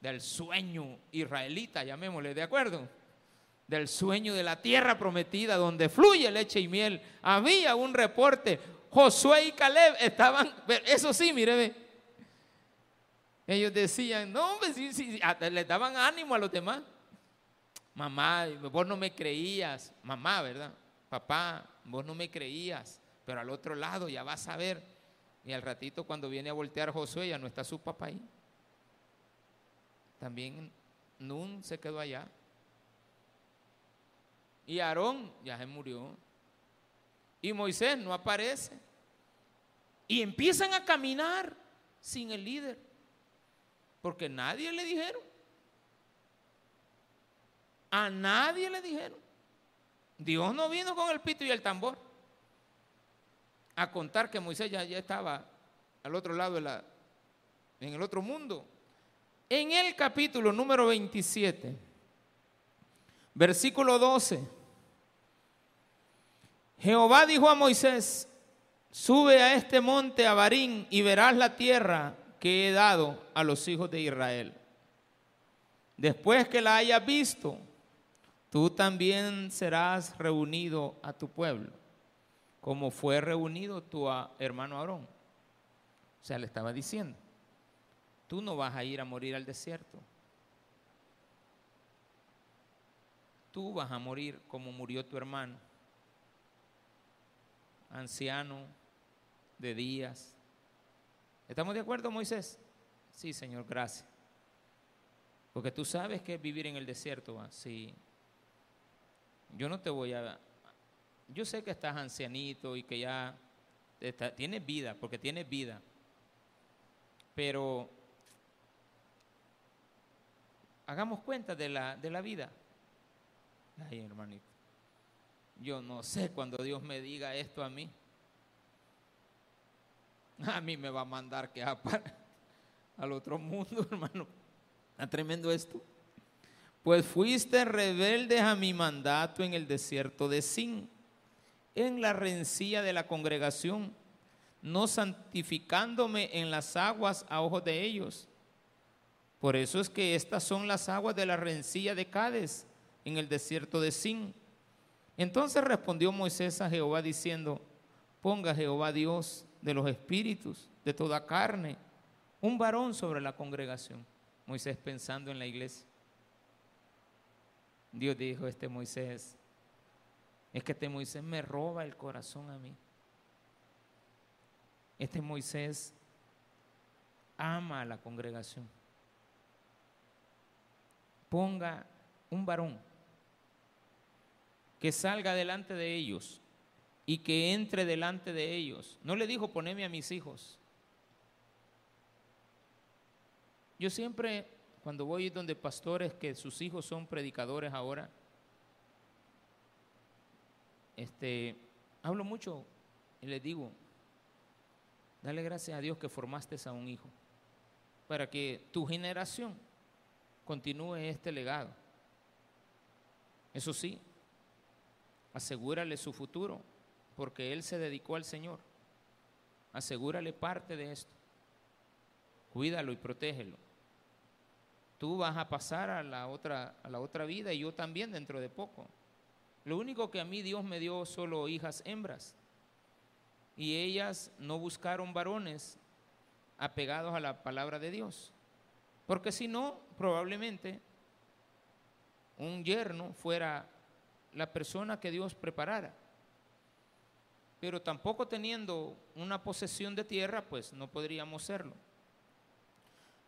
del sueño israelita, llamémosle, ¿de acuerdo? Del sueño de la tierra prometida donde fluye leche y miel. Había un reporte, Josué y Caleb estaban, eso sí, mire, ellos decían, no, pues sí, sí, les daban ánimo a los demás. Mamá, vos no me creías. Mamá, ¿verdad? Papá, vos no me creías. Pero al otro lado ya vas a ver. Y al ratito cuando viene a voltear Josué, ya no está su papá ahí. También Nun se quedó allá. Y Aarón ya se murió. Y Moisés no aparece. Y empiezan a caminar sin el líder. Porque nadie le dijeron. A nadie le dijeron. Dios no vino con el pito y el tambor a contar que Moisés ya, estaba al otro lado en el otro mundo. En el capítulo número 27, versículo 12, Jehová dijo a Moisés, sube a este monte Abarín y verás la tierra que he dado a los hijos de Israel. Después que la hayas visto, tú también serás reunido a tu pueblo, como fue reunido tu hermano Aarón. O sea, le estaba diciendo, tú no vas a ir a morir al desierto. Tú vas a morir como murió tu hermano, anciano de días, ¿Estamos de acuerdo, Moisés? Sí, Señor, gracias. Porque tú sabes que es vivir en el desierto, ¿va? Sí. Yo no te voy a... Yo sé que estás ancianito y que ya tienes vida, porque tienes vida. Pero hagamos cuenta de la, de la vida. Ay, hermanito. Yo no sé cuando Dios me diga esto a mí. a mí me va a mandar que al otro mundo, hermano. Está tremendo esto. Pues fuiste rebeldes a mi mandato en el desierto de Sin, en la rencilla de la congregación, no santificándome en las aguas a ojos de ellos. Por eso es que estas son las aguas de la rencilla de Cades, en el desierto de Sin. Entonces respondió Moisés a Jehová diciendo, ponga Jehová Dios de los espíritus, de toda carne, un varón sobre la congregación. Moisés pensando en la iglesia. Dios dijo, este Moisés, es que este Moisés me roba el corazón a mí. Este Moisés ama a la congregación. Ponga un varón que salga delante de ellos y que entre delante de ellos. No le dijo poneme a mis hijos. Yo siempre, cuando voy donde pastores que sus hijos son predicadores ahora, este, hablo mucho y les digo, dale gracias a Dios que formaste a un hijo, para que tu generación continúe este legado. Eso sí, asegúrale su futuro, porque él se dedicó al Señor. Asegúrale parte de esto. Cuídalo y protégelo. Tú vas a pasar a la otra, a la otra vida y yo también dentro de poco. Lo único que a mí Dios me dio solo hijas hembras. Y ellas no buscaron varones apegados a la palabra de Dios. Porque si no, probablemente un yerno fuera la persona que Dios preparara. Pero tampoco teniendo una posesión de tierra, pues no podríamos serlo.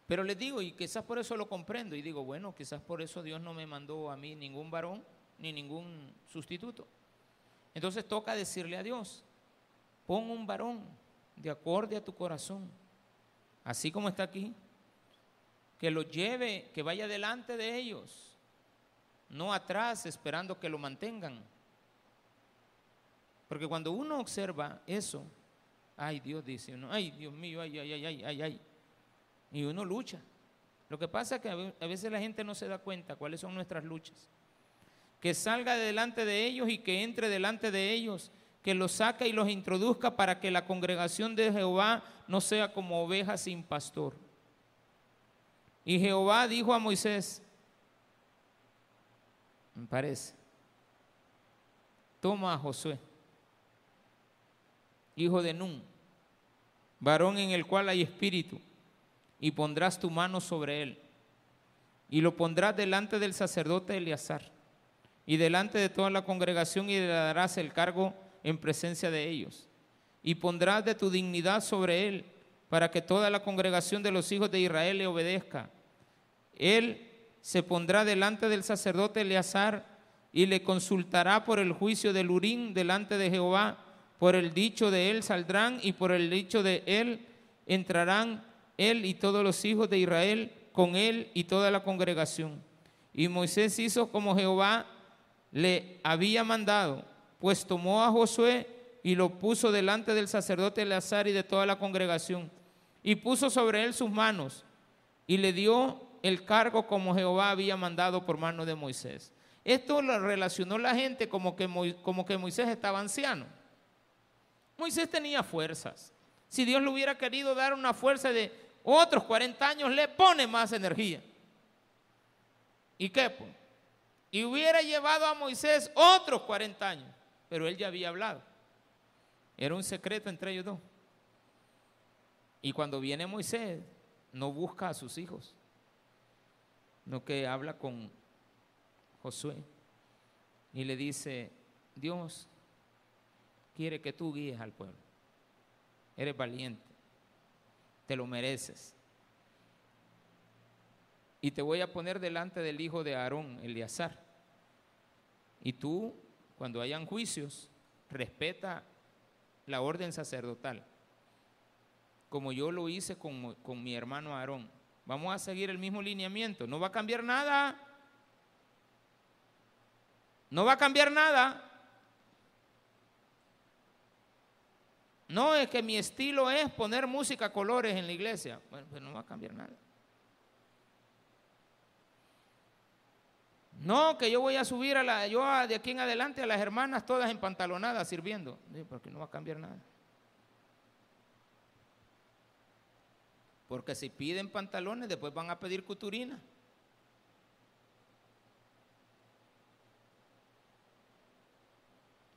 Pero les digo, y quizás por eso lo comprendo, y digo, bueno, quizás por eso Dios no me mandó a mí ningún varón, ni ningún sustituto. Entonces toca decirle a Dios, pon un varón de acorde a tu corazón, así como está aquí, que lo lleve, que vaya delante de ellos, no atrás esperando que lo mantengan. Porque cuando uno observa eso, ay Dios dice uno, ay Dios mío, ay, ay, ay, ay, ay, y uno lucha. Lo que pasa es que a veces la gente no se da cuenta cuáles son nuestras luchas que salga delante de ellos y que entre delante de ellos, que los saque y los introduzca para que la congregación de Jehová no sea como oveja sin pastor. Y Jehová dijo a Moisés, me parece, toma a Josué, hijo de Nun, varón en el cual hay espíritu, y pondrás tu mano sobre él, y lo pondrás delante del sacerdote Eleazar y delante de toda la congregación y le darás el cargo en presencia de ellos. Y pondrás de tu dignidad sobre él para que toda la congregación de los hijos de Israel le obedezca. Él se pondrá delante del sacerdote Eleazar y le consultará por el juicio del Urín delante de Jehová. Por el dicho de él saldrán y por el dicho de él entrarán él y todos los hijos de Israel con él y toda la congregación. Y Moisés hizo como Jehová le había mandado, pues tomó a Josué y lo puso delante del sacerdote Eleazar y de toda la congregación, y puso sobre él sus manos, y le dio el cargo como Jehová había mandado por mano de Moisés. Esto lo relacionó la gente como que, como que Moisés estaba anciano. Moisés tenía fuerzas. Si Dios le hubiera querido dar una fuerza de otros 40 años, le pone más energía. ¿Y qué? Y hubiera llevado a Moisés otros 40 años, pero él ya había hablado. Era un secreto entre ellos dos. Y cuando viene Moisés, no busca a sus hijos, no que habla con Josué y le dice, Dios quiere que tú guíes al pueblo. Eres valiente, te lo mereces y te voy a poner delante del hijo de Aarón, Eleazar. Y tú, cuando hayan juicios, respeta la orden sacerdotal, como yo lo hice con, con mi hermano Aarón. Vamos a seguir el mismo lineamiento, no va a cambiar nada. No va a cambiar nada. No es que mi estilo es poner música a colores en la iglesia. Bueno, pues no va a cambiar nada. No, que yo voy a subir a la, yo de aquí en adelante a las hermanas todas empantalonadas sirviendo. Porque no va a cambiar nada. Porque si piden pantalones, después van a pedir cuturina.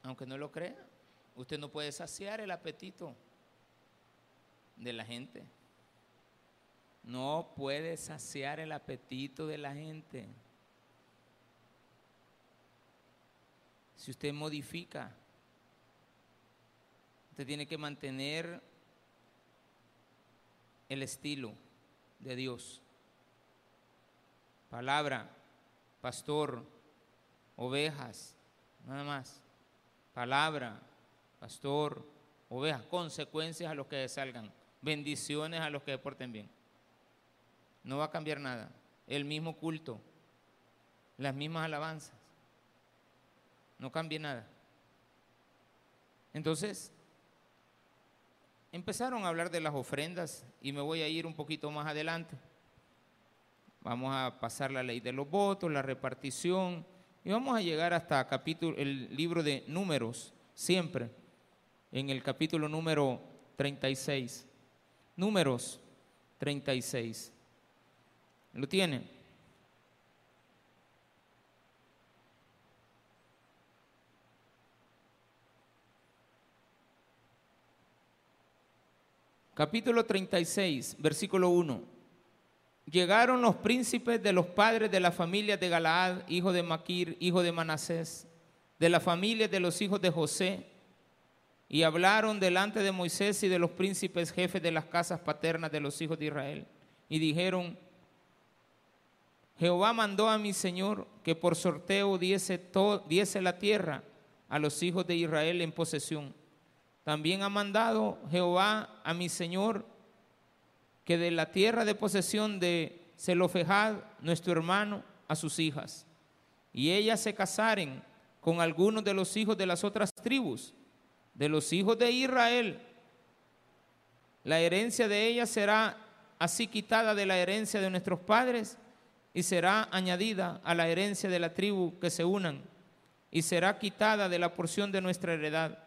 Aunque no lo crean. Usted no puede saciar el apetito de la gente. No puede saciar el apetito de la gente. Si usted modifica, usted tiene que mantener el estilo de Dios. Palabra, pastor, ovejas, nada más. Palabra, pastor, ovejas, consecuencias a los que salgan, bendiciones a los que porten bien. No va a cambiar nada. El mismo culto, las mismas alabanzas. No cambia nada. Entonces, empezaron a hablar de las ofrendas y me voy a ir un poquito más adelante. Vamos a pasar la ley de los votos, la repartición y vamos a llegar hasta capítulo, el libro de números, siempre, en el capítulo número 36. Números 36. ¿Lo tienen? Capítulo 36, versículo 1. Llegaron los príncipes de los padres de la familia de Galaad, hijo de Maquir, hijo de Manasés, de la familia de los hijos de José, y hablaron delante de Moisés y de los príncipes jefes de las casas paternas de los hijos de Israel, y dijeron, Jehová mandó a mi Señor que por sorteo diese, diese la tierra a los hijos de Israel en posesión también ha mandado Jehová a mi Señor que de la tierra de posesión de Zelofejad, nuestro hermano, a sus hijas, y ellas se casaren con algunos de los hijos de las otras tribus, de los hijos de Israel. La herencia de ellas será así quitada de la herencia de nuestros padres y será añadida a la herencia de la tribu que se unan y será quitada de la porción de nuestra heredad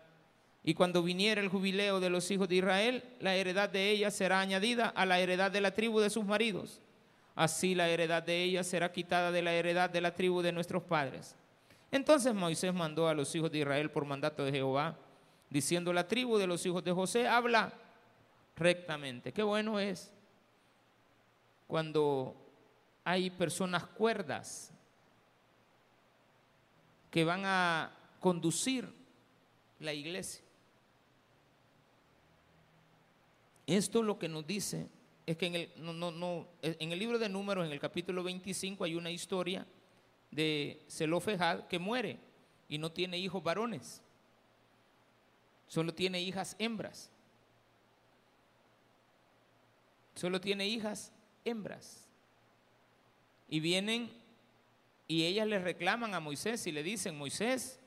y cuando viniera el jubileo de los hijos de Israel, la heredad de ellas será añadida a la heredad de la tribu de sus maridos. Así la heredad de ellas será quitada de la heredad de la tribu de nuestros padres. Entonces Moisés mandó a los hijos de Israel por mandato de Jehová, diciendo la tribu de los hijos de José, habla rectamente. Qué bueno es cuando hay personas cuerdas que van a conducir la iglesia. Esto lo que nos dice es que en el, no, en el libro de números, en el capítulo 25, hay una historia de Zelofejad que muere y no tiene hijos varones, solo tiene hijas hembras. Solo tiene hijas hembras. Y vienen y ellas le reclaman a Moisés y le dicen, Moisés,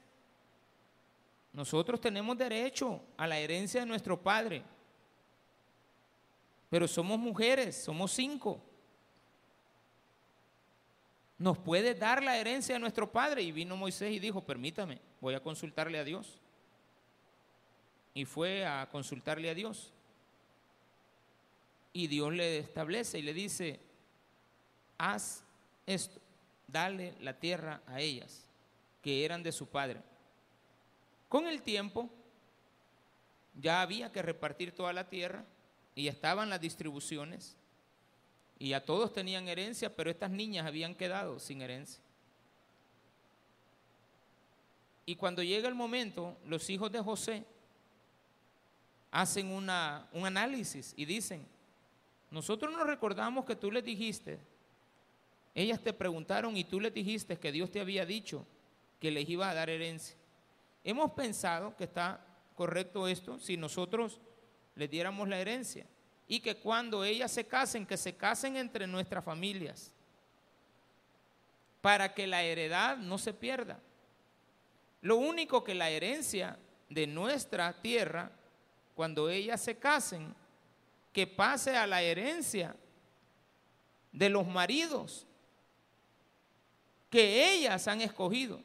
nosotros tenemos derecho a la herencia de nuestro padre pero somos mujeres, somos cinco. ¿Nos puede dar la herencia de nuestro padre? Y vino Moisés y dijo, permítame, voy a consultarle a Dios. Y fue a consultarle a Dios. Y Dios le establece y le dice, haz esto, dale la tierra a ellas, que eran de su padre. Con el tiempo, ya había que repartir toda la tierra y estaban las distribuciones y a todos tenían herencia, pero estas niñas habían quedado sin herencia. Y cuando llega el momento, los hijos de José hacen una, un análisis y dicen, nosotros nos recordamos que tú les dijiste, ellas te preguntaron y tú les dijiste que Dios te había dicho que les iba a dar herencia. Hemos pensado que está correcto esto si nosotros les diéramos la herencia y que cuando ellas se casen, que se casen entre nuestras familias, para que la heredad no se pierda. Lo único que la herencia de nuestra tierra, cuando ellas se casen, que pase a la herencia de los maridos que ellas han escogido.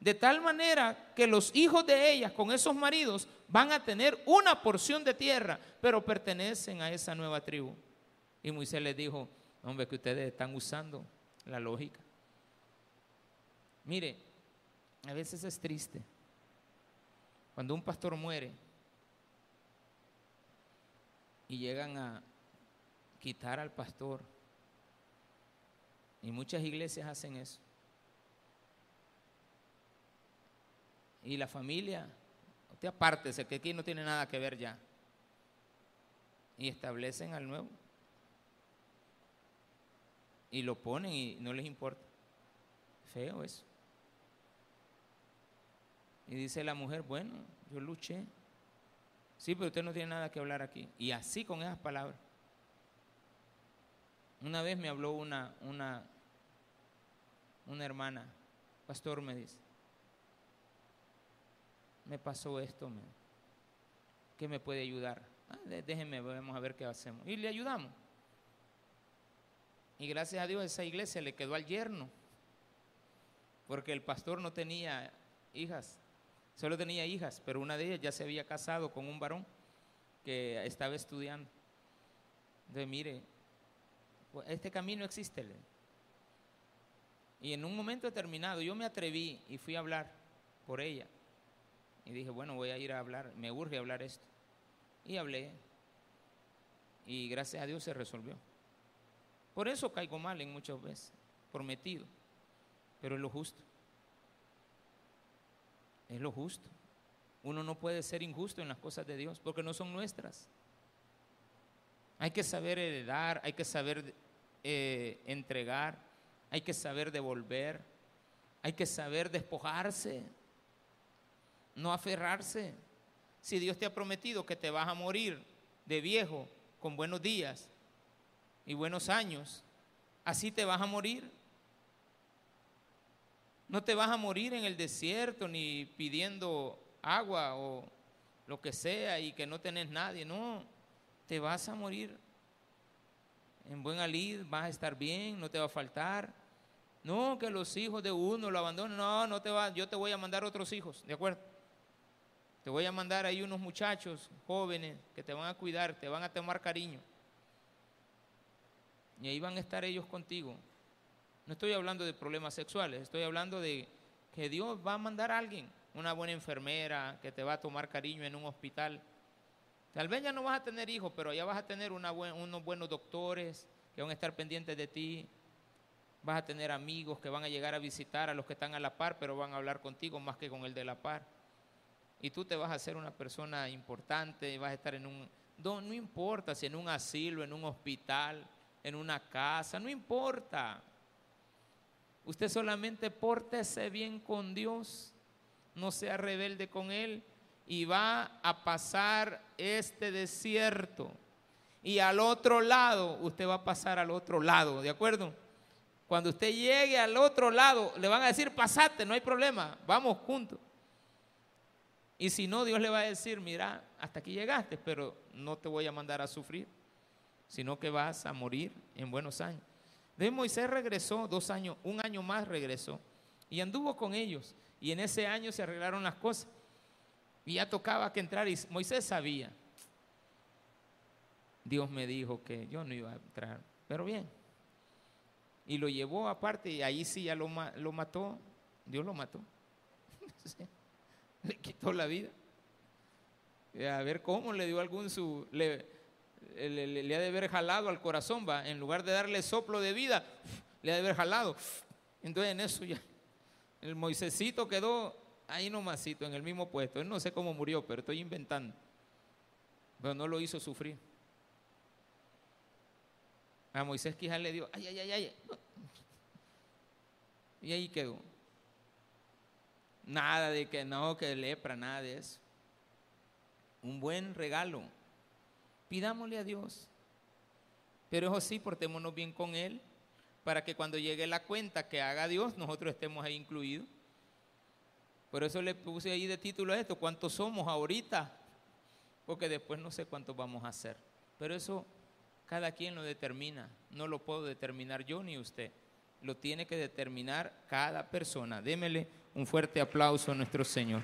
De tal manera que los hijos de ellas con esos maridos van a tener una porción de tierra, pero pertenecen a esa nueva tribu. Y Moisés les dijo, hombre, que ustedes están usando la lógica. Mire, a veces es triste Cuando un pastor muere y llegan a quitar al pastor, y muchas iglesias hacen eso. Y la familia, usted apártese, que aquí no tiene nada que ver ya. Y establecen al nuevo. Y lo ponen y no les importa. Feo eso. Y dice la mujer, bueno, yo luché. Sí, pero usted no tiene nada que hablar aquí. Y así con esas palabras. Una vez me habló una, una, una hermana, pastor me dice, me pasó esto, ¿qué me puede ayudar? Ah, déjenme, vamos a ver qué hacemos. Y le ayudamos. Y gracias a Dios esa iglesia le quedó al yerno, porque el pastor no tenía hijas, solo tenía hijas, pero una de ellas ya se había casado con un varón que estaba estudiando. Entonces, mire, pues, este camino existe. Y en un momento determinado yo me atreví y fui a hablar por ella. Y dije, bueno, voy a ir a hablar, me urge hablar esto. Y hablé. Y gracias a Dios se resolvió. Por eso caigo mal en muchas veces, prometido. Pero es lo justo. Es lo justo. Uno no puede ser injusto en las cosas de Dios porque no son nuestras. Hay que saber heredar, hay que saber eh, entregar, hay que saber devolver, hay que saber despojarse, no aferrarse. Si Dios te ha prometido que te vas a morir de viejo con buenos días y buenos años, así te vas a morir. No te vas a morir en el desierto ni pidiendo agua o lo que sea y que no tenés nadie, no te vas a morir en buen alid, vas a estar bien, no te va a faltar. No, que los hijos de uno lo abandonen. No, no te va, yo te voy a mandar otros hijos, ¿de acuerdo? Te voy a mandar ahí unos muchachos jóvenes que te van a cuidar, te van a tomar cariño. Y ahí van a estar ellos contigo. No estoy hablando de problemas sexuales, estoy hablando de que Dios va a mandar a alguien, una buena enfermera que te va a tomar cariño en un hospital Tal vez ya no vas a tener hijos, pero ya vas a tener unos buenos doctores que van a estar pendientes de ti. Vas a tener amigos que van a llegar a visitar a los que están a la par, pero van a hablar contigo más que con el de la par. Y tú te vas a hacer una persona importante, y vas a estar en un... No, no importa si en un asilo, en un hospital, en una casa, no importa. Usted solamente pórtese bien con Dios, no sea rebelde con Él y va a pasar este desierto. Y al otro lado, usted va a pasar al otro lado, ¿de acuerdo? Cuando usted llegue al otro lado, le van a decir, pasate, no hay problema, vamos juntos. Y si no, Dios le va a decir, mira, hasta aquí llegaste, pero no te voy a mandar a sufrir, sino que vas a morir en buenos años. De Moisés regresó dos años, un año más regresó, y anduvo con ellos, y en ese año se arreglaron las cosas. Y ya tocaba que entrar y Moisés sabía. Dios me dijo que yo no iba a entrar, pero bien. Y lo llevó aparte y ahí sí ya lo, lo mató. Dios lo mató. le quitó la vida. A ver cómo le dio algún su... Le, le, ha de haber jalado al corazón, va. En lugar de darle soplo de vida, le ha de haber jalado. Entonces en eso ya... El Moisésito quedó ahí nomasito, en el mismo puesto. Él no sé cómo murió, pero estoy inventando. Pero no lo hizo sufrir. A Moisés quizás le dio, ay, ay, ay, ay. Y ahí quedó. Nada de que no, que lepra, nada de eso. Un buen regalo. Pidámosle a Dios. Pero eso sí, portémonos bien con Él para que cuando llegue la cuenta que haga Dios, nosotros estemos ahí incluidos. Por eso le puse ahí de título esto, ¿cuántos somos ahorita? Porque después no sé cuántos vamos a hacer. Pero eso cada quien lo determina. No lo puedo determinar yo ni usted. Lo tiene que determinar cada persona. Démele un fuerte aplauso a nuestro Señor.